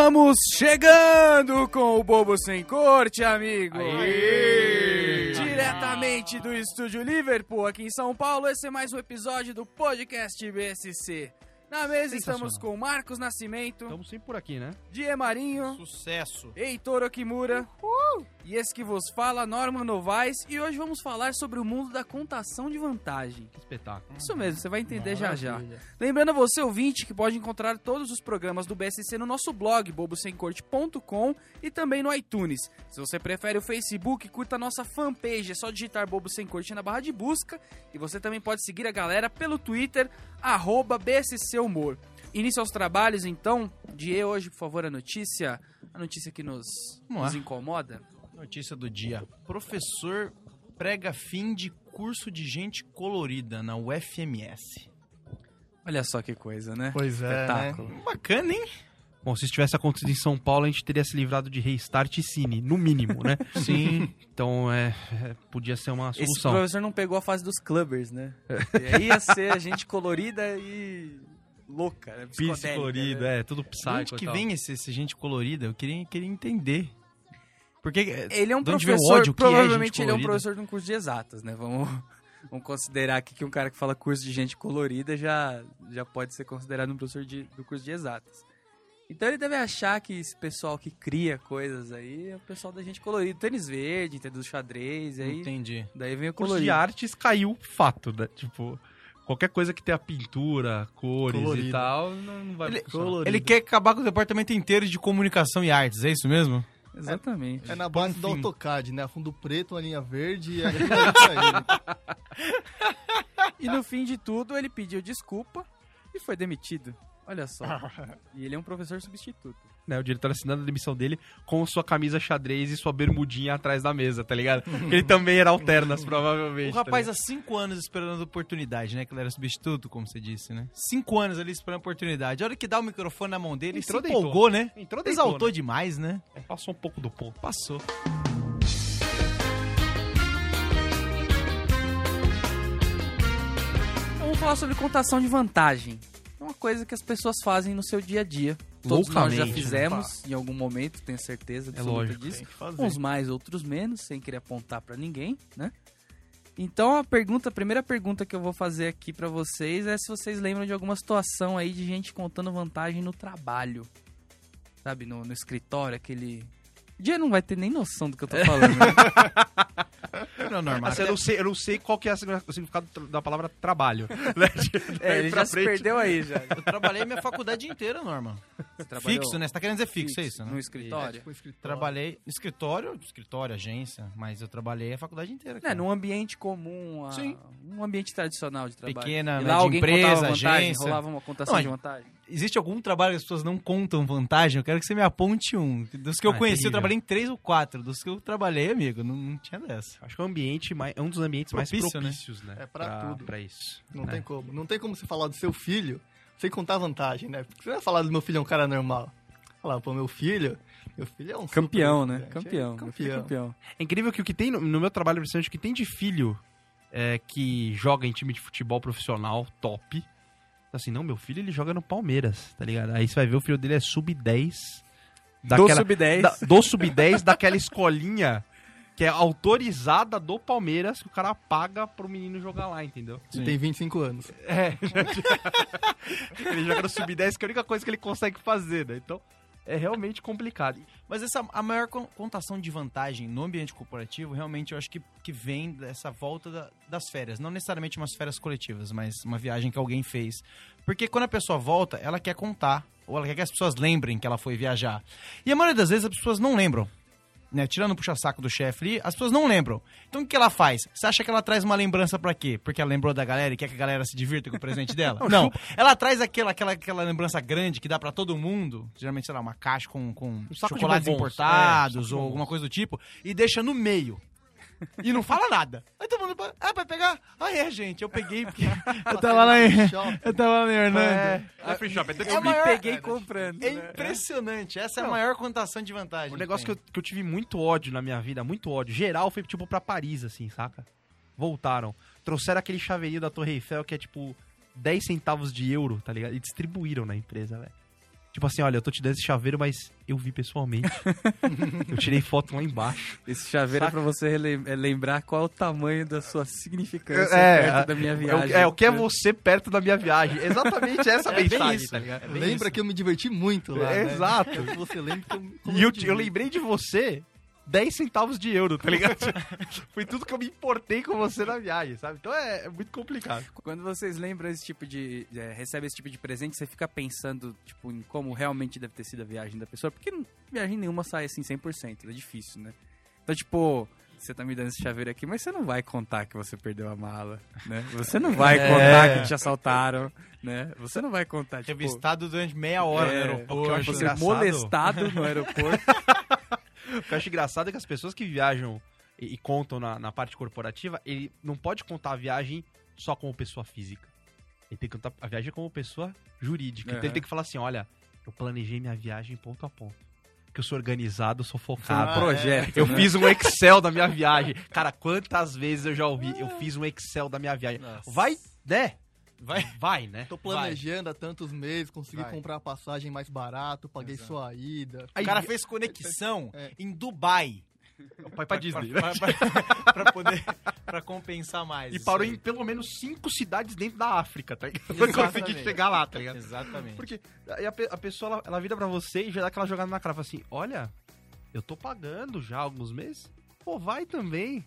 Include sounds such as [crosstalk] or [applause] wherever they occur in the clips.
Estamos chegando com o Bobo Sem Corte, amigo! Aê! Diretamente do estúdio Liverpool, aqui em São Paulo, esse é mais um episódio do podcast BSC. Na mesa estamos com Marcos Nascimento, Estamos sempre por aqui, né? Die Marinho, Sucesso. Heitor Okimura e esse que vos fala, Norman Novaes, e hoje vamos falar sobre o mundo da contação de vantagem. Que espetáculo. Isso mesmo, você vai entender já já. Lembrando a você, ouvinte, que pode encontrar todos os programas do BSC no nosso blog, bobosemcorte.com e também no iTunes. Se você prefere o Facebook, curta a nossa fanpage, é só digitar Bobo Sem Corte na barra de busca. E você também pode seguir a galera pelo Twitter, arroba BSC Humor. Início aos trabalhos, então. Die, hoje, por favor, a notícia, a notícia que nos, nos incomoda. Notícia do dia. Professor prega fim de curso de gente colorida na UFMS. Olha só que coisa, né? Pois é, Espetáculo. Bacana, hein? Bom, se isso tivesse acontecido em São Paulo, a gente teria se livrado de Restart e Cine, no mínimo, né? [laughs] Sim. Então, é, é, podia ser uma Esse solução. professor não pegou a fase dos clubbers, né? E aí ia ser a gente colorida e louca, né? Pisse Psicodélica, colorido, né? é, tudo De psycho onde que e tal. vem esse, esse gente colorida? Eu queria, queria entender. Porque Ele é um professor, ódio? É provavelmente gente ele é um professor de um curso de exatas, né? Vamos, [laughs] vamos considerar aqui que um cara que fala curso de gente colorida já, já pode ser considerado um professor de, do curso de exatas. Então ele deve achar que esse pessoal que cria coisas aí é o pessoal da gente colorida. Tênis verde, entendeu? Do xadrez, aí Entendi. daí vem o O curso colorido. de artes caiu fato, né? Tipo, qualquer coisa que tenha pintura, cores e Colorido. tal, não, não vai Ele, ele quer acabar com o departamento inteiro de comunicação e artes, é isso mesmo? Exatamente. É na base do Enfim. AutoCAD, né? Fundo preto, uma linha verde e pra [laughs] ele. E no fim de tudo, ele pediu desculpa e foi demitido. Olha só. [laughs] E ele é um professor substituto. Né, o diretor assinando a demissão dele com sua camisa xadrez e sua bermudinha atrás da mesa, tá ligado? [laughs] ele também era alternas, provavelmente. O rapaz há cinco anos esperando a oportunidade, né? Que ele era substituto, como você disse, né? Cinco anos ali esperando a oportunidade. A hora que dá o microfone na mão dele, Entrou, se deitou. empolgou, né? Entrou, deitou, Exaltou né? demais, né? tá ligado? Passou um pouco do ponto. Passou. Então, Vamos falar sobre contação de vantagem. É uma coisa que as pessoas fazem no seu dia a dia. Todos nós já né? fizemos em algum momento, tenho certeza absoluta lógico, disso. Uns mais, outros menos, sem querer apontar pra ninguém, né? Então a pergunta, a primeira pergunta que eu vou fazer aqui pra vocês é se vocês lembram de alguma situação aí de gente contando vantagem no trabalho. Sabe, no, no escritório, aquele. O dia não vai ter nem noção do que eu tô falando. né? [laughs] Não, normal. Assim, eu, não sei, eu não sei qual que é o significado da palavra trabalho. [laughs] né? é, ele já se frente. perdeu aí já. Eu trabalhei minha faculdade inteira, Norma. Fixo, né? Você tá querendo dizer fixo, é isso, No né? escritório? Tipo, escritório. Trabalhei no escritório, escritório, agência, mas eu trabalhei a faculdade inteira. É, cara. num ambiente comum, a- Sim. um ambiente tradicional de trabalho. Pequena, e né, lá de alguém empresa, contava vantagem, agência. rolava uma contação Não, de a- vantagem. Existe algum trabalho que as pessoas não contam vantagem? Eu quero que você me aponte um. Dos que eu Ah, conheci, eu terrível. trabalhei em três ou quatro. Dos que eu trabalhei, amigo, não, não tinha dessa. Acho que é um ambiente mais, é um dos ambientes Propício, mais né? propícios, né? É pra tudo. Pra isso. Não É. tem como. Não tem como você falar do seu filho sem contar vantagem, né? Porque você vai falar do meu filho é um cara normal. Falar, pô, meu filho. Meu filho é um super Campeão, né? estudante, é Campeão. é Campeão. campeão. É incrível que o que tem no, no meu trabalho, principalmente, o que tem de filho é, que joga em time de futebol profissional top. Assim, não, meu filho ele joga no Palmeiras, tá ligado? Aí você vai ver o filho dele é sub-10. Do daquela- sub-10. da- do sub-10 daquela escolinha que é autorizada do Palmeiras que o cara paga pro menino jogar lá, entendeu? E tem 25 anos. É. [laughs] ele joga no sub-10 que é a única coisa que ele consegue fazer, né? Então é realmente complicado. Mas essa, a maior con- contação de vantagem no ambiente corporativo, realmente, eu acho que, que vem dessa volta da- das férias. Não necessariamente umas férias coletivas, mas uma viagem que alguém fez. Porque quando a pessoa volta, ela quer contar, ou ela quer que as pessoas lembrem que ela foi viajar. E a maioria das vezes as pessoas não lembram. Né, tirando o puxa-saco do chefe ali, as pessoas não lembram. Então o que ela faz? Você acha que ela traz uma lembrança pra quê? Porque ela lembrou da galera e quer que a galera se divirta com o presente dela? [laughs] não. Ela traz aquela, aquela, aquela lembrança grande que dá pra todo mundo, geralmente, sei lá, uma caixa com, com chocolates bombons. É, importados de ou alguma coisa do tipo, e deixa no meio. [laughs] E não fala nada. Aí todo mundo, ah, vai pegar? Ah, é, gente, eu peguei porque [laughs] [laughs] eu tava lá em, eu tava lá em Hernando. É, é free shop, é É maior- Peguei comprando. É né? impressionante. Essa é a maior contação de vantagem. O negócio que eu, que eu tive muito ódio na minha vida, muito ódio. Geral foi tipo pra Paris, assim, saca? Voltaram. Trouxeram aquele chaveirinho da Torre Eiffel que é tipo 10 centavos de euro, tá ligado? E distribuíram na empresa, velho. Tipo assim, olha, eu tô te dando esse chaveiro, mas eu vi pessoalmente. [laughs] eu tirei foto lá embaixo. Esse chaveiro Saca? é pra você é lembrar qual é o tamanho da sua significância É, perto é, da minha É o- viagem. É, o que é você perto da minha viagem. Exatamente [laughs] essa É mensagem, isso. tá ligado? É Lembra isso. que eu me diverti muito lá, É, né? exato. Que você lembre como, como E eu, eu lembrei de você 10 centavos de euro, tá ligado? [laughs] Foi tudo que eu me importei com você na viagem, sabe? Então é, é muito complicado. Quando vocês lembram esse tipo de. É, recebe esse tipo de presente, você fica pensando, tipo, em como realmente deve ter sido a viagem da pessoa. Porque viagem nenhuma sai assim 100%, é difícil, né? Então, tipo, você tá me dando esse chaveiro aqui, mas você não vai contar que você perdeu a mala, né? Você não vai É. contar que te assaltaram, né? Você não vai contar, tipo... Revistado durante meia hora é, no aeroporto. Você molestado no aeroporto. [laughs] O que eu acho engraçado é que as pessoas que viajam e, e contam na, na parte corporativa, ele não pode contar a viagem só como pessoa física. Ele tem que contar a viagem como pessoa jurídica. Então Aham. ele tem que falar assim, olha, eu planejei minha viagem ponto a ponto. Que eu sou organizado, eu sou Foi um focado. projeto. Eu né? fiz um Excel da minha viagem. Cara, quantas vezes eu já ouvi? Eu fiz um Excel da minha viagem. Nossa. Vai, né? Vai. Vai, né? Tô planejando há tantos meses, consegui Vai. comprar a passagem mais barato, paguei Exato. sua ida. O cara fez conexão É. em Dubai. Vai pra Disney, né? Pra, pra- pra poder. pra compensar mais. E parou aí. em pelo menos cinco cidades dentro da África, tá ligado? Pra conseguir chegar lá, tá ligado? Exatamente. Porque aí a, a pessoa, ela, ela vira pra você e já dá aquela jogada na cara, fala assim, olha, eu tô pagando já há alguns meses, pô, vai também.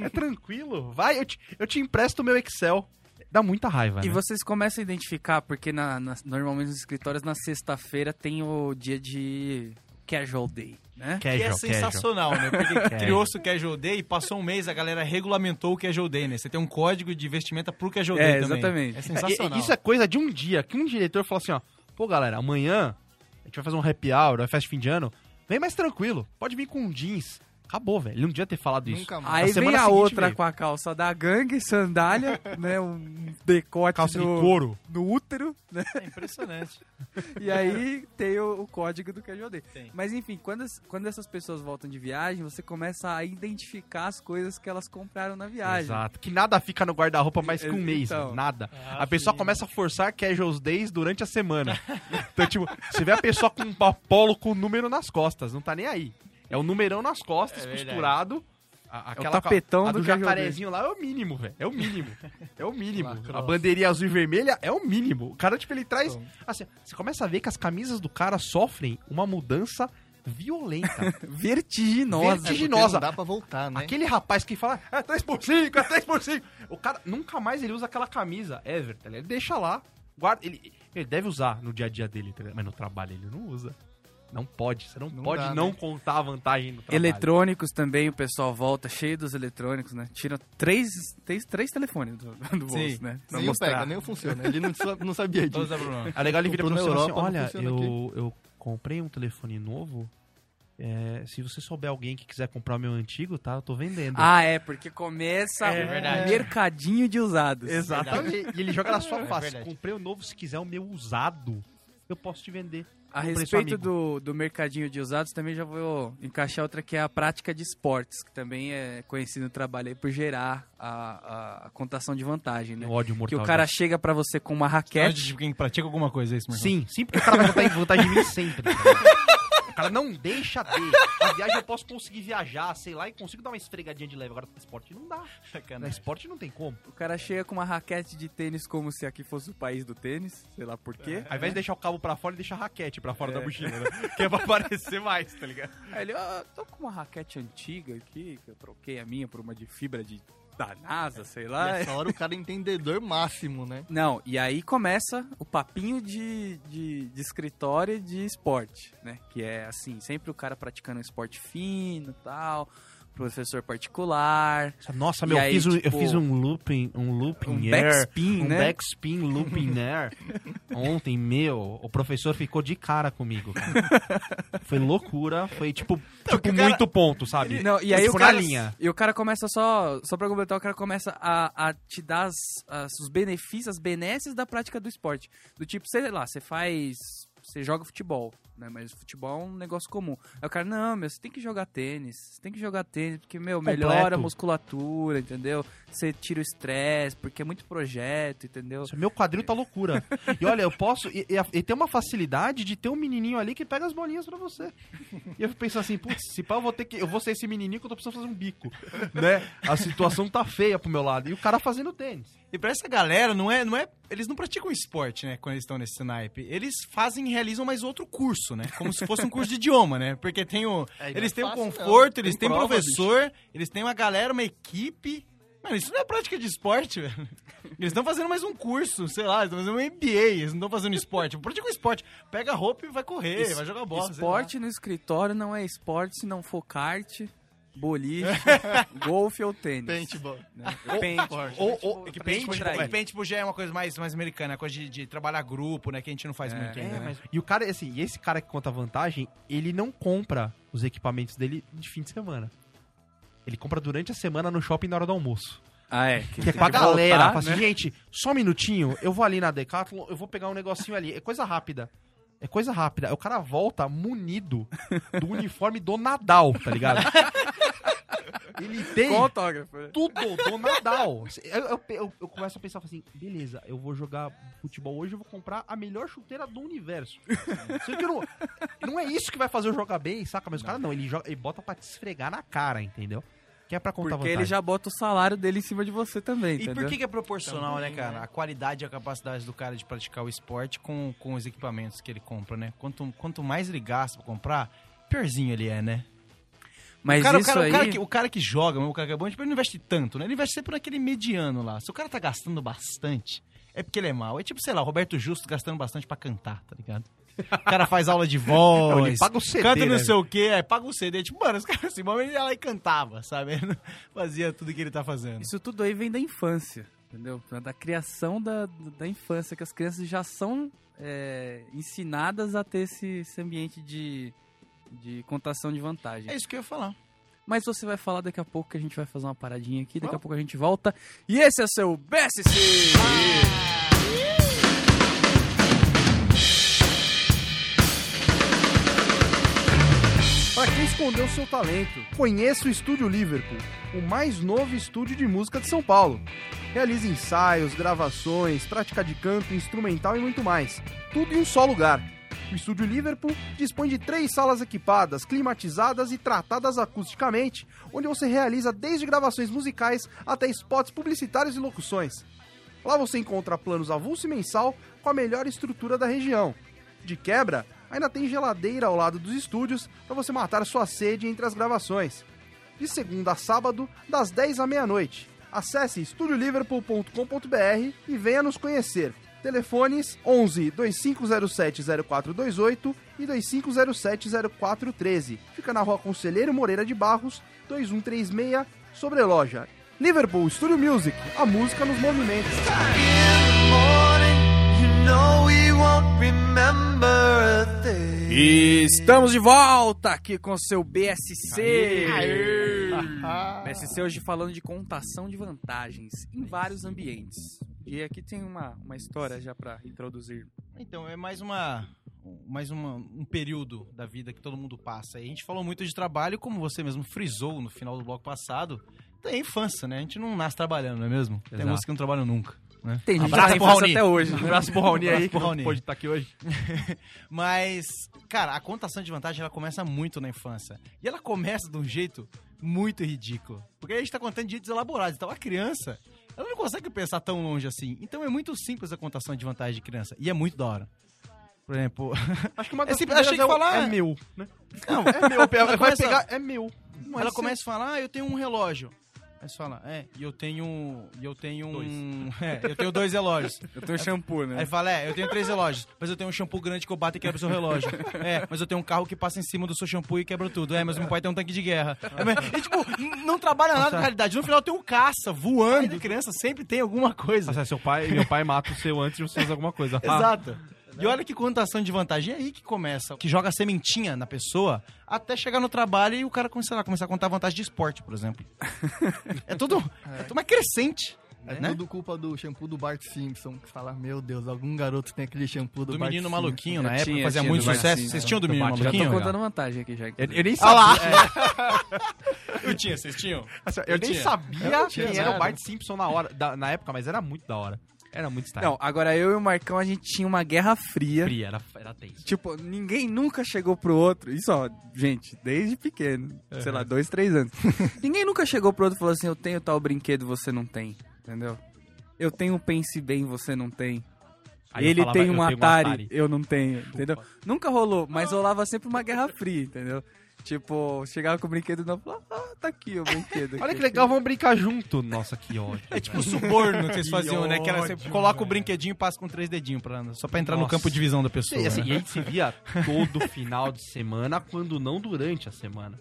É tranquilo, vai, eu te, eu te empresto o meu Excel. Dá muita raiva, E né? vocês começam a identificar, porque na, na- normalmente nos escritórios na sexta-feira tem o dia de casual day, né? Que é Casual, sensacional, né? Porque [laughs] Casual. criou-se o Casual Day e passou um mês, a galera regulamentou o Casual Day, né? Você tem um código de vestimenta pro Casual É, Day também. exatamente. É sensacional. isso é coisa de um dia, que um diretor falou assim, ó, pô, galera, amanhã a gente vai fazer um happy hour, uma festa de fim de ano, vem mais tranquilo, pode vir com jeans. Acabou, velho. Ele não devia ter falado isso. Nunca mais. Aí Na vem semana a seguinte outra veio. com a calça da gangue, sandália, [laughs] né? Um decote Calça de no, couro. no útero, né? É impressionante. [laughs] E aí tem o, o código do casual day. Tem. Mas enfim, quando, quando essas pessoas voltam de viagem, você começa a identificar as coisas que elas compraram na viagem. Exato. Que nada fica no guarda-roupa mais que um mês, Então. velho. Nada. Ah, a pessoa sim. começa a forçar casuals days durante a semana. [laughs] então, tipo, você vê a pessoa com um polo com o número nas costas, não tá nem aí. É o numerão nas costas, É costurado. A, aquela, tapetão a do do casual jacarezinho lá é o mínimo, velho. É o mínimo. [laughs] É o mínimo. A bandeirinha azul e vermelha é o mínimo. O cara, tipo, ele traz. Então. Assim, você começa a ver que as camisas do cara sofrem uma mudança violenta. [laughs] Vertiginosa. Vertiginosa. Não dá pra voltar, né? Aquele rapaz que fala, é 3 por 5, é 3 por 5. O cara, nunca mais ele usa aquela camisa, ever, ligado? Ele deixa lá, guarda, ele, ele deve usar no dia a dia dele, mas no trabalho ele não usa. Não pode, você não, Não pode dá, não né? contar a vantagem no trabalho. Eletrônicos também, o pessoal volta cheio dos eletrônicos, né? Tira três, três, três telefones do, do bolso, Sim. né? Pra Nem o mostrar. pega, nem o funciona. Ele não, não sabia Todos disso. da Bruno. É legal ele vira pra você fala assim, olha, eu, eu comprei um telefone novo, é, se você souber alguém que quiser comprar o meu antigo, tá? Eu tô vendendo. Ah, é, porque começa É o verdade. mercadinho de usados. Exatamente. E ele joga na sua É face. verdade. Comprei o novo, se quiser o meu usado, eu posso te vender. A respeito do, do mercadinho de usados, também já vou encaixar outra que é a prática de esportes, que também é conhecido no trabalho aí por gerar a, a, a contação de vantagem, né? O ódio Que mortal. o cara chega pra você com uma raquete, de quem pratica alguma coisa, é isso, Marcão? Sim, sim, porque o cara vai botar em vantagem em mim sempre. [laughs] cara não deixa de. Na viagem eu posso conseguir viajar, sei lá, e consigo dar uma esfregadinha de leve. Agora no esporte não dá. Na esporte não tem como. o cara chega com uma raquete de tênis como se aqui fosse o país do tênis, sei lá por quê. Ao invés de deixar o cabo pra fora, ele deixa a raquete pra fora É. da mochila, né? Que é pra aparecer mais, tá ligado? Aí ele, ah, tô com uma raquete antiga aqui, que eu troquei a minha por uma de fibra de da NASA, sei lá. Nessa hora o cara é entendedor máximo, né? Não, e aí começa o papinho de, de, de escritório e de esporte, né? Que é assim, sempre o cara praticando um esporte fino e tal, professor particular, Nossa, meu, eu, aí, fiz um, eu tipo, fiz um looping, um looping um air, backspin, um né? backspin looping [laughs] air. Ontem, meu, o professor ficou de cara comigo. cara. [laughs] Foi loucura, foi tipo, tipo que o cara- muito ponto, sabe? Não, e aí tipo, o cara, linha. E o cara começa só, só pra completar, o cara começa a, a te dar as- as- os benefícios, as benesses da prática do esporte. Do tipo, sei lá, você faz você joga futebol, né? Mas futebol é um negócio comum. Aí o cara, não, meu, você tem que jogar tênis. Você tem que jogar tênis, porque, meu, Completo. melhora a musculatura, entendeu? Você tira o estresse, porque é muito projeto, entendeu? Meu quadril tá loucura. [laughs] E olha, eu posso. E, e, e tem uma facilidade de ter um menininho ali que pega as bolinhas pra você. E eu penso assim, putz, se pá, eu vou ter que. Eu vou ser esse menininho que eu tô precisando fazer um bico. Né? A situação tá feia pro meu lado. E o cara fazendo tênis. E pra essa galera, não é, não é. Eles não praticam esporte, né? Quando eles estão nesse naipe. Eles fazem, realizam mais outro curso, né? Como se fosse um curso de idioma, né? Porque tem o. [laughs] É, não eles é têm o fácil, conforto, não. eles têm prova, professor, eles têm uma galera, uma equipe. Mano, isso não é prática de esporte, [laughs] velho. Eles estão fazendo mais um curso, sei lá, eles estão fazendo um MBA, eles não estão fazendo esporte. Pratica um esporte. Pega a roupa e vai correr, Es- vai jogar bola. Esporte no escritório não é esporte se não for kart, boliche, [laughs] golfe ou tênis. Paintball. Né? Pente. Ou, ou, lá. Que paintball, é, paintball já é uma coisa mais, mais americana, coisa de, de trabalhar grupo, né? Que a gente não faz É, muito ainda, É, né? mas- E o cara, assim, e esse cara que conta vantagem, ele não compra os equipamentos dele de fim de semana. Ele compra durante a semana no shopping na hora do almoço. Ah, é. Que é pra galera. voltar, assim, né? gente, só um minutinho, eu vou ali na Decathlon, eu vou pegar um negocinho ali. É coisa rápida. É coisa rápida. O cara volta munido do uniforme do Nadal, tá ligado? [laughs] Ele [laughs] tem Com autógrafo. né? tudo do Nadal. Eu, eu, eu- eu começo a pensar assim, beleza, eu vou jogar futebol hoje, eu vou comprar a melhor chuteira do universo. Que não, não é isso que vai fazer eu jogar bem, saca? Mas o cara não, ele, joga, ele bota pra te esfregar na cara, entendeu? Que é pra contar Porque vantagem. ele já bota o salário dele em cima de você também, E entendeu? por que, que é proporcional, Também, né, cara? né? A qualidade e a capacidade do cara de praticar o esporte com, com os equipamentos que ele compra, né? Quanto, quanto mais ele gasta pra comprar, piorzinho ele é, né? Mas o, cara, isso o, cara, aí... o, cara que, o cara que joga, o cara que é bom, tipo, ele não investe tanto, né? Ele investe sempre naquele mediano lá. Se o cara tá gastando bastante, é porque ele é mal. É tipo, sei lá, o Roberto Justo gastando bastante pra cantar, tá ligado? O cara faz aula de [laughs] voz, Não, ele paga o CD, canta não né? sei o quê, aí paga o CD. Tipo, mano, os [laughs] caras assim, mas ele ia lá e cantava, sabe? Ele fazia tudo que ele tá fazendo. Isso tudo aí vem da infância, entendeu? Da criação da, da infância, que as crianças já são é, ensinadas a ter esse, esse ambiente de, de contação de vantagem. É isso que eu ia falar. Mas você vai falar daqui a pouco que a gente vai fazer uma paradinha aqui, daqui a Vamos. pouco a gente volta. E esse é o seu BSC! Para quem escondeu seu talento, conheça o Estúdio Liverpool, o mais novo estúdio de música de São Paulo. Realiza ensaios, gravações, prática de canto, instrumental e muito mais. Tudo em um só lugar. O Estúdio Liverpool dispõe de três salas equipadas, climatizadas e tratadas acusticamente, onde você realiza desde gravações musicais até spots publicitários e locuções. Lá você encontra planos avulso e mensal com a melhor estrutura da região. De quebra, ainda tem geladeira ao lado dos estúdios para você matar sua sede entre as gravações. De segunda a sábado, das 10 à meia-noite. Acesse estudioliverpool.com.br e venha nos conhecer. Telefones 11 2507 0428 e 2507 0413. Fica na rua Conselheiro Moreira de Barros, 2136, sobre loja. Liverpool Studio Music, a música nos movimentos. Estamos de volta aqui com o seu BSC. BSC hoje falando de contação de vantagens em vários ambientes. E aqui tem uma, uma história já pra introduzir. Então, é mais uma mais uma, um período da vida que todo mundo passa. E a gente falou muito de trabalho, como você mesmo frisou no final do bloco passado, tem infância, né? A gente não nasce trabalhando, não é mesmo? Tem Exato. música que não trabalha nunca. Né? Tem gente que Abraço tá pro Raoni. até hoje. Né? abraço pro Raoni aí, pro Raoni. pode estar aqui hoje. [laughs] Mas, cara, a contação de vantagem ela começa muito na infância. E ela começa de um jeito muito ridículo. Porque a gente tá contando de jeitos elaborados. Então a criança, ela não consegue pensar tão longe assim. Então é muito simples a contação de vantagem de criança. E é muito da hora. Por exemplo, [laughs] Acho que uma É das achei primeiras que é, falar- é meu, né? não, É meu, [laughs] Ela vai começa- pegar, é meu. Não ela é começa a falar, ah, eu tenho um relógio. Aí você fala, é, e eu tenho. E eu tenho um. [laughs] É, eu tenho dois relógios. Eu tenho shampoo, né? Aí fala, é, eu tenho três relógios, mas eu tenho um shampoo grande que eu bato e quebra o seu relógio. [laughs] É, mas eu tenho um carro que passa em cima do seu shampoo e quebra tudo. É, mas meu pai tem um tanque de guerra. É, mas- e, tipo, não trabalha nada com a realidade. No final tem um caça voando. criança sempre tem alguma coisa. Nossa, seu pai, meu pai mata o seu antes de você fazer alguma coisa. Exato. E olha que contação de vantagem. É aí que começa, que joga a sementinha na pessoa até chegar no trabalho e o cara começar a, começar a contar vantagem de esporte, por exemplo. [laughs] É tudo, é tudo mais crescente. É Né? tudo culpa do shampoo do Bart Simpson. Que fala, meu Deus, algum garoto tem aquele shampoo do, Do Bart menino Simpson. maluquinho, na Eu época, tinha, fazia tinha muito do sucesso. Simpson. Vocês tinham do Do menino Bart, Já tô maluquinho? contando vantagem aqui já. Eu, eu nem Ah lá! sabia. [laughs] Eu tinha, vocês tinham? Eu nem tinha. sabia Eu tinha quem era o. Bart Simpson na, hora, da- na época, mas era muito da hora. Era muito style. Não, agora eu e o Marcão, a gente tinha uma guerra fria. Fria, era, era tenso. Tipo, ninguém nunca chegou pro outro. Isso, ó, gente, desde pequeno. Sei lá, dois, três anos. [laughs] ninguém nunca chegou pro outro e falou assim: Eu tenho tal brinquedo, você não tem. Entendeu? Eu tenho um Pense Bem, você não tem. Aí Ele falava, tem um tenho um Atari, Atari. eu não tenho, entendeu? Nunca rolou, mas rolava sempre uma guerra fria, entendeu? Tipo, chegava com o brinquedo e não falava, ah, tá aqui o brinquedo. [laughs] Olha que legal, vamos brincar junto. Nossa, que ódio. É tipo o suborno que vocês faziam, né? Que era, você ódio, coloca o brinquedinho e passa com três dedinhos pra, só pra entrar no Nossa. campo de visão da pessoa. E, assim, né? e a gente se via todo final de semana, quando não durante a semana.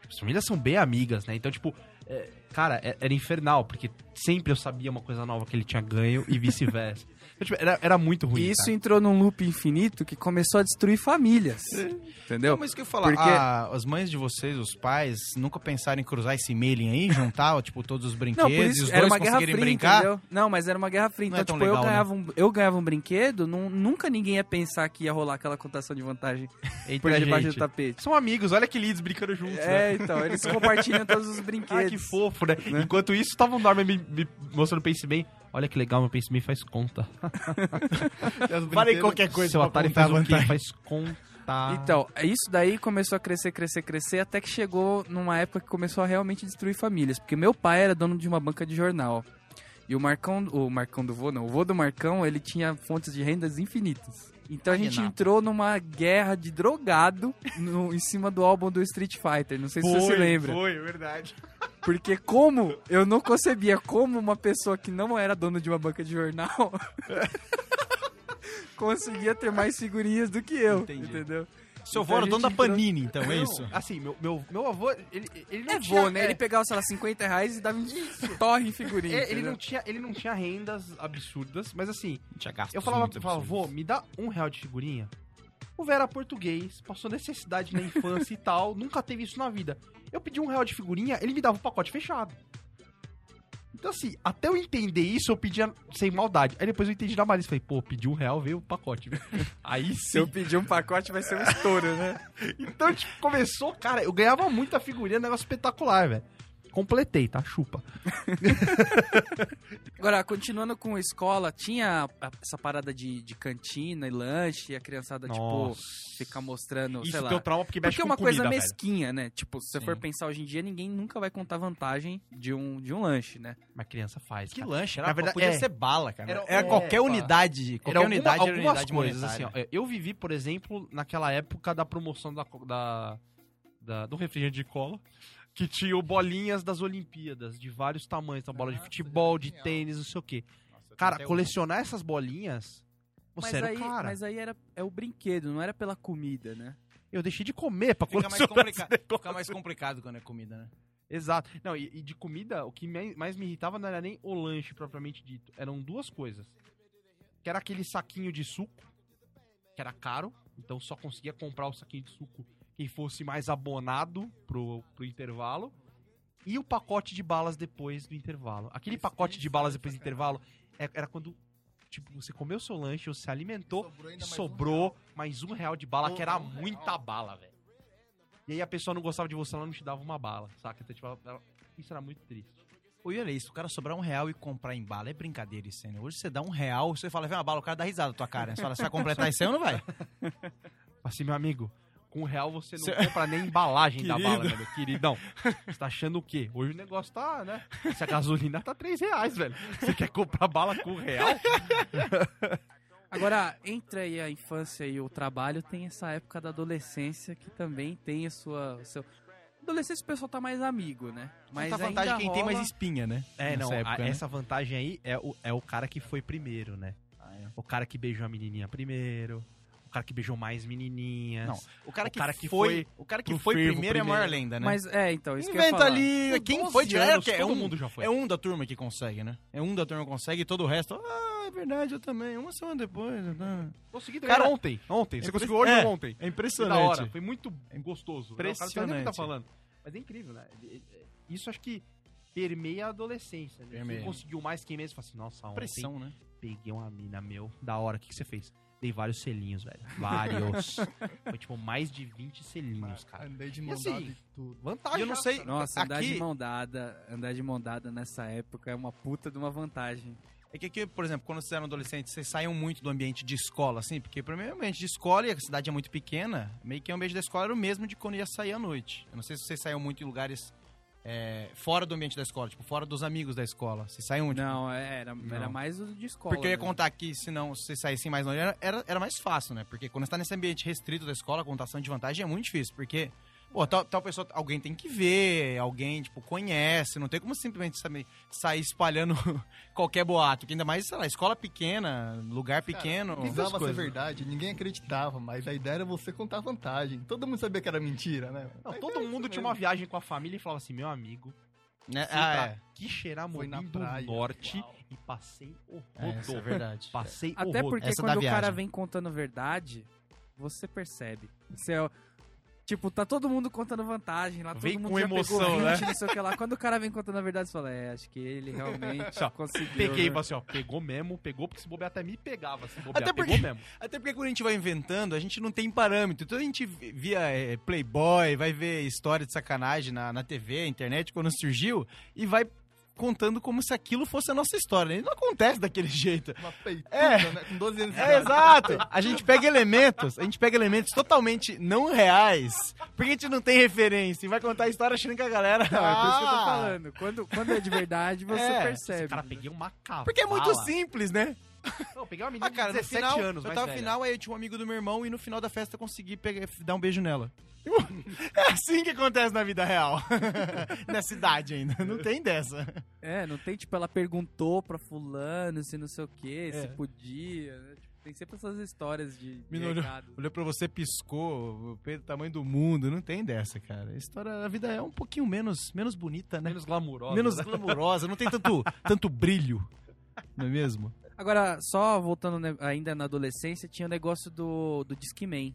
Tipo, As famílias são bem amigas, né? Então, tipo, é, cara, é- era infernal, porque sempre eu sabia uma coisa nova que ele tinha ganho e vice-versa. Então, tipo, era, era muito ruim. E isso cara. entrou num loop infinito que começou a destruir famílias. Entendeu? Não, mas o que eu falar, Porque- ah, as mães de vocês, os pais, nunca pensaram em cruzar esse mailing aí, juntar, [laughs] tipo, todos os brinquedos Não, por e isso os era dois uma guerra conseguirem fria, brincar? entendeu? Não, mas era uma guerra fria. Não Então, é tão tipo, eu, legal, né? ganhava um, eu ganhava um brinquedo, não- nunca ninguém ia pensar que ia rolar aquela contação de vantagem [laughs] Entre por debaixo do tapete. São amigos, olha que lindos brincando juntos, né? É, então, eles [laughs] compartilham todos os brinquedos. Ah, que fofo, né? Enquanto isso, tava o Norman me, me mostrando o Pense Bem. Olha que legal, meu Bem faz conta. [laughs] Falei qualquer coisa Seu pra Atari contar faz o quê? Faz conta. Então, isso daí começou a crescer, crescer, crescer, até que chegou numa época que começou a realmente destruir famílias. Porque meu pai era dono de uma banca de jornal. E o Marcão, o Marcão do vô, não, o vô do Marcão, ele tinha fontes de rendas infinitas. Então a gente entrou numa guerra de drogado no- em cima do álbum do Street Fighter. Não sei se você se lembra. Foi, é verdade. Porque como eu não concebia como uma pessoa que não era dona de uma banca de jornal [laughs] conseguia ter mais figurinhas do que eu, Entendi. entendeu? Seu Então avô era dono da Panini, então, é Não, isso? Assim, meu, meu, meu avô, ele, ele não É tinha... vô, né? é, Ele pegava, sei lá, 50 reais e dava um torre em figurinha. é, ele, não tinha, ele não tinha rendas absurdas, mas assim, Tinha gastos eu falava, muito falava absurdos. vô, me dá um real de figurinha. O velho era português, passou necessidade na infância e tal, [laughs] nunca teve isso na vida. Eu pedi um real de figurinha, ele me dava o pacote fechado. Então assim, até eu entender isso, eu pedia sem maldade. Aí depois eu entendi na malícia, falei, pô, pedi um real, veio o pacote. [laughs] Aí Se sim. eu pedir um pacote vai ser um estouro, né? [laughs] Então, tipo, começou, cara, eu ganhava muita figurinha, negócio espetacular, velho. Completei, tá? Chupa. [laughs] Agora, continuando com a escola, tinha essa parada de, de cantina e lanche, e a criançada, tipo, ficar mostrando, Isso sei lá. trauma porque mexe Porque é uma coisa comida, velho. mesquinha, né? Tipo, se você for pensar hoje em dia, ninguém nunca vai contar vantagem de um, de um lanche, né? Mas criança faz, Que cara. lanche, era, Na verdade, podia é. ser bala, cara. Era- Era, é, qualquer pá. unidade, qualquer Era alguma- unidade era algumas unidade coisas, assim, monetária. ó. Eu vivi, por exemplo, naquela época da promoção da, da, da- do refrigerante de cola, que tinha o bolinhas das Olimpíadas, de vários tamanhos. Então, bola de futebol, de tênis, não sei o quê. Cara, colecionar essas bolinhas... Você Mas era aí, o cara. mas aí era, é o brinquedo, não era pela comida, né? Eu deixei de comer pra Fica mais, colecionar complica- esse fica mais complicado quando é comida, né? Exato. Não, e, e de comida, o que mais me irritava não era nem o lanche propriamente dito. Eram duas coisas. Que era aquele saquinho de suco, que era caro, então só conseguia comprar o saquinho de suco quem fosse mais abonado pro, pro intervalo. E o pacote de balas depois do intervalo. Aquele pacote de balas depois do intervalo é- era quando, tipo, você comeu seu lanche, você se alimentou, Sobrou mais um sobrou real. mais um real de bala, que era um muita bala, velho. E aí a pessoa não gostava de você, ela não te dava uma bala, saca? Então, tipo, ela- ela- isso era muito triste. Oi, olha isso, o cara sobrar um real e comprar em bala é brincadeira isso, né? Hoje você dá um real, você fala, vem uma bala, o cara dá risada na tua cara. Você fala, você vai completar isso aí ou não vai? [laughs] Assim, meu amigo, com um real você não Cê- compra nem embalagem da bala, velho. Queridão, você tá achando o quê? Hoje o negócio tá, né? Se a gasolina tá 3 reais, velho. Você quer comprar bala com um real? [laughs] Agora, entre aí a infância e o trabalho, tem essa época da adolescência que também tem a sua. Seu... Adolescência o pessoal tá mais amigo, né? Mas a vantagem ainda quem tem mais rola- espinha, né? É, não, Nessa a- época, né? essa vantagem aí é o, é o cara que foi primeiro, né? Ah, é. O cara que beijou a menininha primeiro, o cara que beijou mais menininhas. Não, o cara O que, cara que foi, foi o cara que foi fervo primeiro, é a maior primeiro. lenda, né? Mas é, então, isso Inventa ali, quem 12 foi direto, anos, que é todo um, mundo já foi. é um da turma que consegue, né? É um da turma que consegue e todo o resto, ah, é verdade, eu também, uma semana depois. Tá. Consegui Cara, cara, ontem. Ontem. Você é conseguiu hoje é, ou ontem? É Foi impressionante. da hora. Foi muito gostoso. né? O cara não que tá Impressionante. falando. Mas é incrível, né? Isso acho que permeia a adolescência. Né? Permeia. Quem conseguiu mais, quem mesmo fala assim, nossa, ontem Pressão, né? peguei uma mina, meu, da hora. O que, que você fez? Dei vários selinhos, velho. Vários. [laughs] Foi tipo mais de 20 selinhos, cara. Andei de E mão assim, dada e tudo. Vantagem. Eu não sei. Nossa, andar aqui, de mão dada, andar de mão dada nessa época é uma puta de uma vantagem. É que aqui, por exemplo, quando vocês eram adolescentes, vocês saíam muito do ambiente de escola, assim? Porque, primeiramente, de escola, e a cidade é muito pequena, meio que o ambiente da escola era o mesmo de quando ia sair à noite. Eu não sei se vocês saíam muito em lugares é, fora do ambiente da escola, tipo, fora dos amigos da escola. Vocês saíam tipo, Não, é, era, era Não. mais o de escola. Porque eu ia né? contar aqui, se não, se saíssem mais longe, era, era, era mais fácil, né? Porque quando você tá nesse ambiente restrito da escola, a contação de vantagem é muito difícil, porque, pô, tal, tal pessoa, alguém tem que ver, alguém, tipo, conhece, não tem como simplesmente sair espalhando [laughs] qualquer boato, que ainda mais, sei lá, escola pequena, lugar pequeno. Não precisava ser verdade, ninguém acreditava, mas a ideia era você contar vantagem. Todo mundo sabia que era mentira, né? Não, todo é mundo tinha mesmo. uma viagem com a família e falava assim, meu amigo, Né? Ah, pra é. Quixeramobim Foi na do praia. Norte Uau. e passei o É, isso é rodo. verdade. Passei o Até rodo. porque Essa quando o cara vem contando verdade, você percebe. Você é, o- tipo, tá todo mundo contando vantagem lá, todo Vem mundo com já emoção, pegou 20, né? não sei o que lá. Quando o cara vem contando a verdade, você fala, é, acho que ele realmente Ó, conseguiu. Peguei, né? assim, ó, pegou mesmo, pegou, porque se bobear até me pegava, se bobear, Até porque- pegou mesmo. Até porque quando a gente vai inventando, a gente não tem parâmetro. Então a gente via é, Playboy, vai ver história de sacanagem na, na TV, internet, quando surgiu, e vai contando como se aquilo fosse a nossa história. né? E não acontece daquele jeito. Uma peituda, É. né? Com 12 anos de É, exato. A gente pega elementos, a gente pega elementos totalmente não reais, porque a gente não tem referência e vai contar a história achando que a galera... Não, é por isso que eu tô Ah, falando. Quando, quando é de verdade, você É, percebe. Cara, peguei uma cavala. Porque é muito simples, né? Não, peguei uma menina Ah, cara, de no 17 final, anos, eu tava no final, aí eu tinha um amigo do meu irmão e no final da festa eu consegui pegar, dar um beijo nela. [laughs] É assim que acontece na vida real. [laughs] Nessa idade ainda. Não tem dessa. É, não tem, tipo, ela perguntou pra fulano se não sei o que, É. se podia, né? Tipo, tem sempre essas histórias de, Menino, recado. Olhou pra você, piscou, o tamanho do mundo. Não tem dessa, cara. A história, a vida é um pouquinho menos, menos bonita, né? Menos glamurosa. Menos né? glamurosa, não tem tanto, tanto brilho. Não é mesmo? Agora, só voltando ainda na adolescência, tinha o negócio do, do Discman.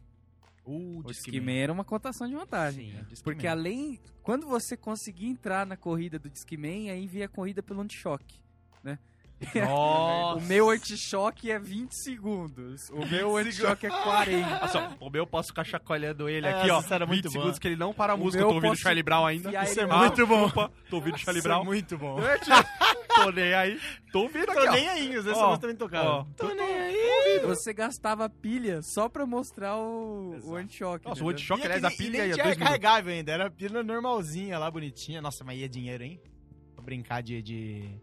Uh, O Discman era uma contação de vantagem. Sim. Porque além. Quando você conseguia entrar na corrida do Discman, aí via a corrida pelo anti-choque. Né? [laughs] Nossa. O meu anti-choque é 20 segundos. O meu anti-choque é 40. Olha só, o meu eu posso ficar chacoalhando ele É, aqui, ó. era 20 muito segundos que ele não para a música. Eu tô ouvindo posso Charlie Brown ainda. Isso é ele- muito bom. Desculpa, tô ouvindo Charlie Brown. é muito bom. Tô nem aí. Tô ouvindo aqui, Tô ó. nem aí, às vezes Ó, você também tocava. ó. Tô nem aí. Você gastava pilha só pra mostrar o, o anti-choque. Nossa, o entendeu? anti-choque, E aliás, a pilha e nem ia tinha dois minutos. recarregável ainda, era a pilha normalzinha lá, bonitinha. Nossa, mas ia dinheiro, hein? Pra brincar de... de...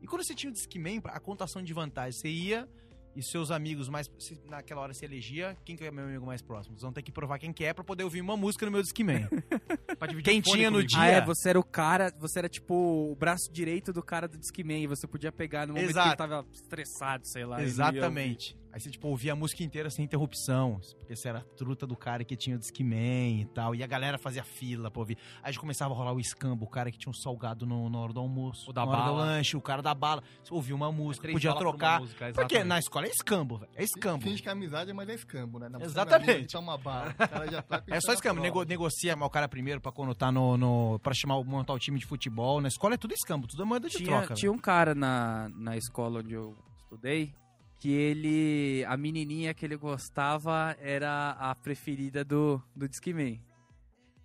E quando você tinha o Discman, a contação de vantagem, você ia e seus amigos mais... se naquela hora você elegia, quem que é meu amigo mais próximo? Vocês vão ter que provar quem que é pra poder ouvir uma música no meu Discman. [laughs] Quem tinha no dia- Ah, é, você era o cara, você era tipo o braço direito do cara do Discman e você podia pegar no momento Exato. que ele tava estressado, sei lá. Exatamente. Aí você, tipo, ouvia a música inteira sem interrupção. Porque você era a truta do cara que tinha o Discman e tal. E a galera fazia fila pra ouvir. Aí já começava a rolar o escambo, o cara que tinha um salgado no, na hora do almoço. O da na hora do bala. lanche, o cara da bala. Você ouvia uma música, Três podia balas por trocar. música, Porque na escola é escambo, velho. É escambo. Finge que é amizade, mas é escambo, né? Na Exatamente. Toma bala. O cara já tá É só escambo. Nego, negocia o cara primeiro pra quando tá no, no. pra chamar, montar o time de futebol. Na escola é tudo escambo, tudo é moeda de Tinha, troca. tinha um cara na, na escola onde eu estudei que ele. A menininha que ele gostava era a preferida do, do Discman.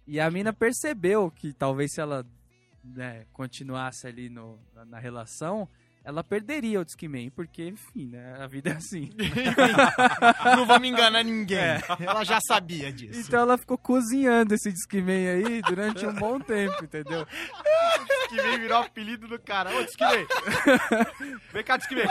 E a mina percebeu que talvez se ela né, continuasse ali no, na, relação, ela perderia o Discman, porque, enfim, né, a vida é assim. [laughs] Não vamos enganar ninguém. Ela já sabia disso. Então ela ficou cozinhando esse Discman aí durante um bom tempo, entendeu? [laughs] Discman virou apelido do cara. Ô, Discman. [laughs] Vem cá, Discman.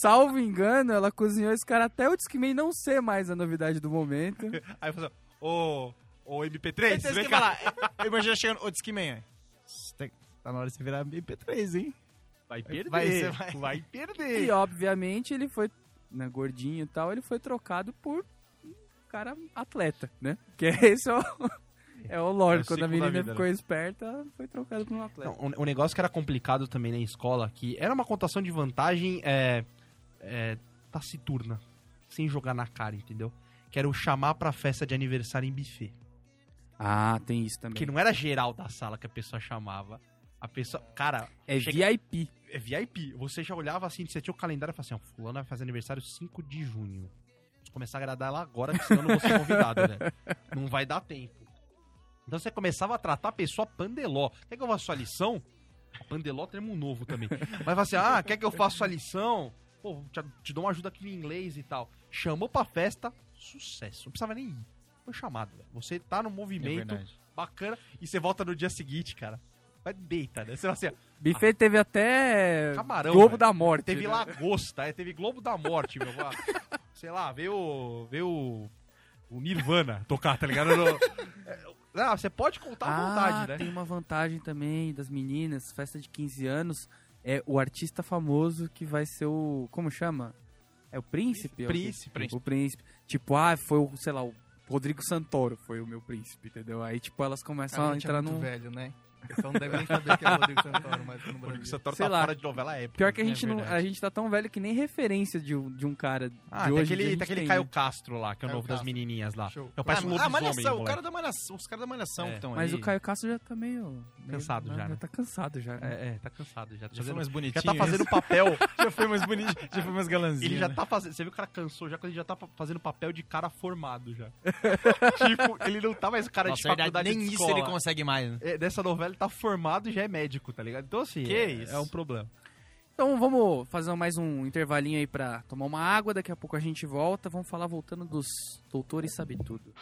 Salvo engano, ela cozinhou esse cara até o Discman não ser mais a novidade do momento. Aí eu falei assim, ô, ô MP3, Certeza vem cá. lá. Eu imagino chegando, ô aí. Tá- Tá na hora de você virar MP3, hein? Vai perder, Vai, vai, você vai- perder. E obviamente ele foi, né, gordinho e tal, ele foi trocado por um cara atleta, né? Que esse é o, é o lore. É o Quando a menina vida, ficou esperta, foi trocado por um atleta. Não, o, o negócio que era complicado também na escola, que era uma contação de vantagem é, é, taciturna, sem jogar na cara, entendeu? Que era o chamar pra festa de aniversário em buffet. Ah, tem isso também. Que não era geral da sala que a pessoa chamava. A pessoa. Cara, É chega- VIP. é VIP. Você já olhava assim, você tinha o calendário e falava assim: ó, Fulano vai fazer aniversário 5 de junho. Vou começar a agradar ela agora, porque senão eu não vou ser convidado, né? [laughs] Não vai dar tempo. Então você começava a tratar a pessoa pandeló. Quer que eu faça sua lição? Pandeló é termo novo também. Mas fala assim: ah, quer que eu faça sua lição? Pô, te, te dou uma ajuda aqui no inglês e tal. Chamou pra festa, sucesso. Não precisava nem ir. Foi chamado, velho. Você tá no É movimento verdade. bacana e você volta no dia seguinte, cara. Vai deita, né? Você vai assim, ó, Buffet teve até Camarão, Globo velho. da Morte. Teve né? Lagosta, é, teve Globo da Morte, meu. Ah, Sei lá, veio, veio o Nirvana tocar, tá ligado? Não, você pode contar à ah, vontade, né? tem uma vantagem também das meninas, festa de 15 anos, é o artista famoso que vai ser o... Como chama? É o príncipe? É o? Príncipe. O príncipe. Tipo, ah, foi o, sei lá, o Rodrigo Santoro foi o meu príncipe, entendeu? Aí, tipo, elas começam a a gente é entrar muito num... velho, né? O pessoal não deve nem saber que é o Rodrigo Santoro, mas no O Rodrigo Brasil. Santoro Sei tá lá. fora de novela época. Pior que a É gente, não, verdade. a gente tá tão velho que nem referência de, um- de um cara Ah, de tem hoje. aquele, a gente tem aquele tem, Caio né? Castro lá, que é o Caio novo das Castro. menininhas lá. Show. Eu pareço um ah, lobisomem, Malhação, o moleque. cara da malhação, os caras da malhação É. que estão Mas aí. o Caio Castro já tá meio... meio- Cansado já, né? Já tá cansado já. né? É, é, tá cansado já. Tá Já foi fazendo- mais bonitinho. já tá fazendo papel. [laughs] já foi mais bonito, já foi mais galanzinho. Ele já né? tá fazendo. Você viu que o cara cansou já quando ele já tá fazendo papel de cara formado já. [laughs] tipo, ele não tá mais cara Nossa, de é verdade, faculdade nem de isso escola. ele consegue mais. né? É, dessa novela ele tá formado e já é médico, tá ligado? Então assim, Que é, isso? é um problema. Então vamos fazer mais um intervalinho aí pra tomar uma água, daqui a pouco a gente volta. Vamos falar voltando dos doutores sabe tudo.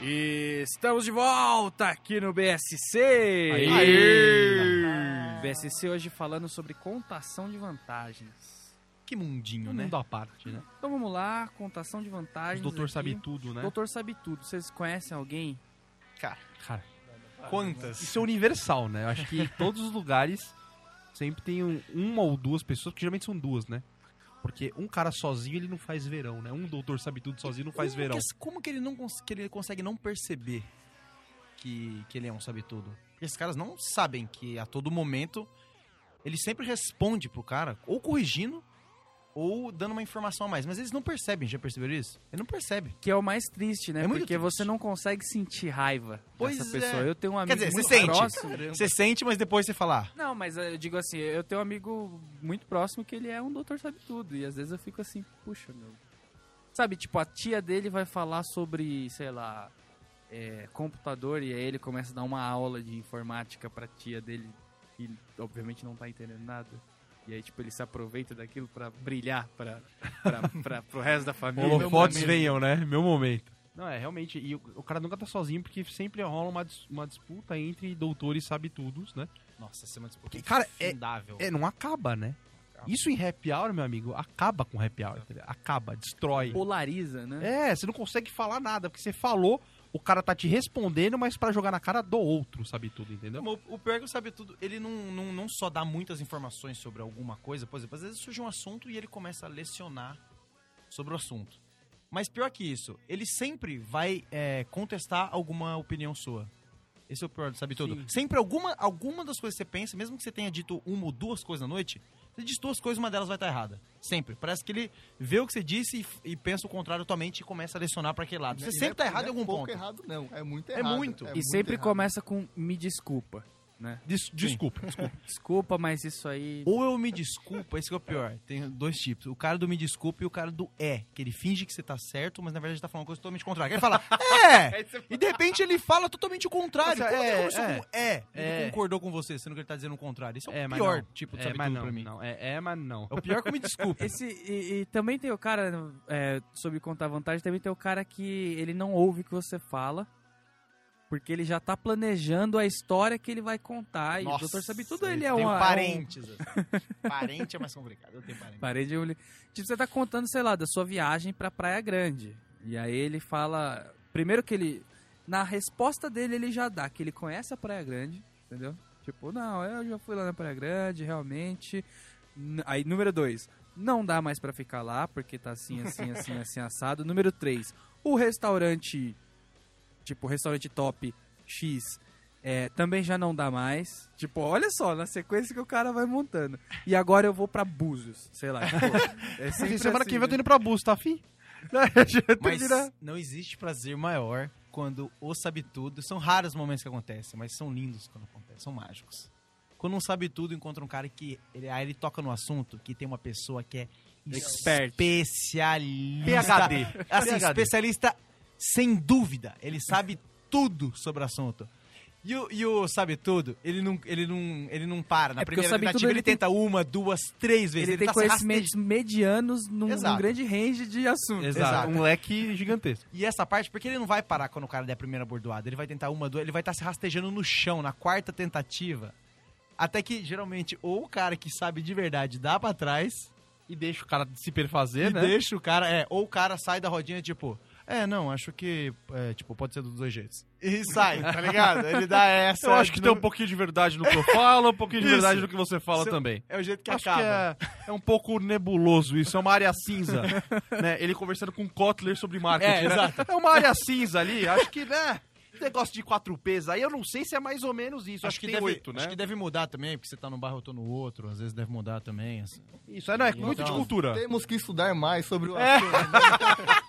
E estamos de volta aqui no BSC. Aê! BSC hoje falando sobre contação de vantagens. Que mundinho, né? mundo à parte, né? Então vamos lá, contação de vantagens. O doutor aqui. sabe tudo, né? Doutor sabe tudo. Vocês conhecem alguém? Cara, Cara, quantas? isso é universal, né? Eu acho que em todos os lugares sempre tem um- uma ou duas pessoas, que geralmente são duas, né? Porque um cara sozinho ele não faz verão, né? Um doutor sabe tudo sozinho não faz como verão. Que, como que ele não que ele consegue não perceber que, que ele é um sabe-tudo? Porque Esses caras não sabem que a todo momento ele sempre responde pro cara, ou corrigindo, ou dando uma informação a mais. Mas eles não percebem, já perceberam isso? Ele não percebe. Que é o mais triste, né? É Porque triste. você não consegue sentir raiva Pois dessa pessoa. é. Eu tenho um Quer amigo dizer, muito você sente. próximo. Você sente, mas depois você fala, ah, Não, mas eu digo assim, eu tenho um amigo muito próximo que ele é um doutor sabe tudo. E às vezes eu fico assim, puxa, meu. Sabe, tipo, a tia dele vai falar sobre, sei lá, é, computador e aí ele começa a dar uma aula de informática pra tia dele que obviamente não tá entendendo nada. E aí, tipo, ele se aproveita daquilo pra brilhar pra, pra, [laughs] pra, pro resto da família. Holofotes venham, né? Meu momento. Não, é realmente. E o, o cara nunca tá sozinho porque sempre rola uma, dis- uma disputa entre doutores sabe-tudos, né? nossa, essa é uma disputa Cara, é- infindável. É, não acaba, né? Isso em happy hour, meu amigo, acaba com happy hour. entendeu? Acaba, destrói. Polariza, né? É, você não consegue falar nada, porque você falou, o cara tá te respondendo, mas pra jogar na cara do outro, sabe tudo, entendeu? O, o pior é que o sabe tudo, ele não, não, não só dá muitas informações sobre alguma coisa, por exemplo, às vezes surge um assunto e ele começa a lecionar sobre o assunto. Mas pior que isso, ele sempre vai é, contestar alguma opinião sua. Esse é o pior sabe tudo. Sim. Sempre alguma, alguma das coisas que você pensa, mesmo que você tenha dito uma ou duas coisas na noite, você diz duas coisas, uma delas vai estar errada. Sempre. Parece que ele vê o que você disse e, e pensa o contrário atualmente e começa a lecionar pra aquele lado. Você E sempre tá é- errado em não é algum pouco ponto. errado, não. É muito É errado. muito. e muito sempre errado. começa com me desculpa, né? Des- desculpa, [laughs] desculpa. Desculpa, mas isso aí. Ou eu me desculpa, esse que é o pior. Tem dois tipos. O cara do me desculpa e o cara do é. Que ele finge que você tá certo, mas na verdade tá falando coisa totalmente contrária. Ele fala, [laughs] é! e de repente ele fala totalmente o contrário. Como é, ele é. com é? Ele É. concordou com você, sendo que ele tá dizendo o contrário. Esse é o É, pior tipo de É, não, pra mim. não. É, é, mas não. É o pior que me desculpe. [laughs] Esse, e, e também tem o cara, é, sobre contar vantagem, também tem o cara que ele não ouve o que você fala, porque ele já tá planejando a história que ele vai contar. E o doutor sabe tudo, ele é tem uma. parentes. [laughs] assim. Parente é mais complicado. Eu tenho É um, parente. parede, eu- tipo, você tá contando, sei lá, da sua viagem pra Praia Grande. E aí ele fala. Primeiro que ele. Na resposta dele, ele já dá que ele conhece a Praia Grande, entendeu? Tipo, não, eu já fui lá na Praia Grande, realmente. Aí, número dois, não dá mais pra ficar lá, porque tá assim, assim, assim, [laughs] assim, assado. Número três, o restaurante, tipo, o restaurante top X É, também já não dá mais. Tipo, olha só, na sequência que o cara vai montando. E agora eu vou pra Búzios, sei lá. Tipo, [laughs] é semana assim, que vem eu tô né? indo pra Bus, tá afim? [laughs] Mas não existe prazer maior quando o sabe tudo. São raros os momentos que acontecem, mas são lindos quando acontecem, são mágicos. Quando um sabe tudo encontra um cara que ele, aí ele toca no assunto, que tem uma pessoa que é Expert. especialista. PhD. Assim, PhD. especialista sem dúvida. Ele sabe tudo sobre o assunto. E o, e o sabe tudo, ele não, ele não, ele não para. Na É primeira tentativa tudo, ele, ele tem- tenta uma, duas, três vezes. Ele, tem tá conhecimentos medianos num, num grande range de assuntos. Exato. Exato. Um leque gigantesco. E essa parte, porque ele não vai parar quando o cara der a primeira bordoada. Ele vai tentar uma, duas, ele vai estar se rastejando no chão, na quarta tentativa. Até que, geralmente, ou o cara que sabe de verdade dá pra trás E deixa o cara se perfazer, e né? deixa o cara, é, ou o cara sai da rodinha, tipo, é, não, acho que, é, tipo, pode ser dos dois jeitos. E sai, tá ligado? Ele dá [laughs] essa. Eu acho que de tem um pouquinho de verdade no que eu falo, um pouquinho de Isso. verdade no que você fala Seu- também. É o jeito que acho acaba. que é, é um pouco nebuloso isso, é uma área cinza. [laughs] né? Ele conversando com o Kotler sobre marketing. É, né? exato. É uma área cinza ali, acho que, né? Negócio de quatro P's aí, eu não sei se é mais ou menos isso. Acho, que, tem deve, oito, né? acho que deve mudar também, porque você tá num bairro, eu tô no outro, às vezes deve mudar também. assim. Isso, é, não, é muito de Então, cultura. Temos que estudar mais sobre o É. [laughs]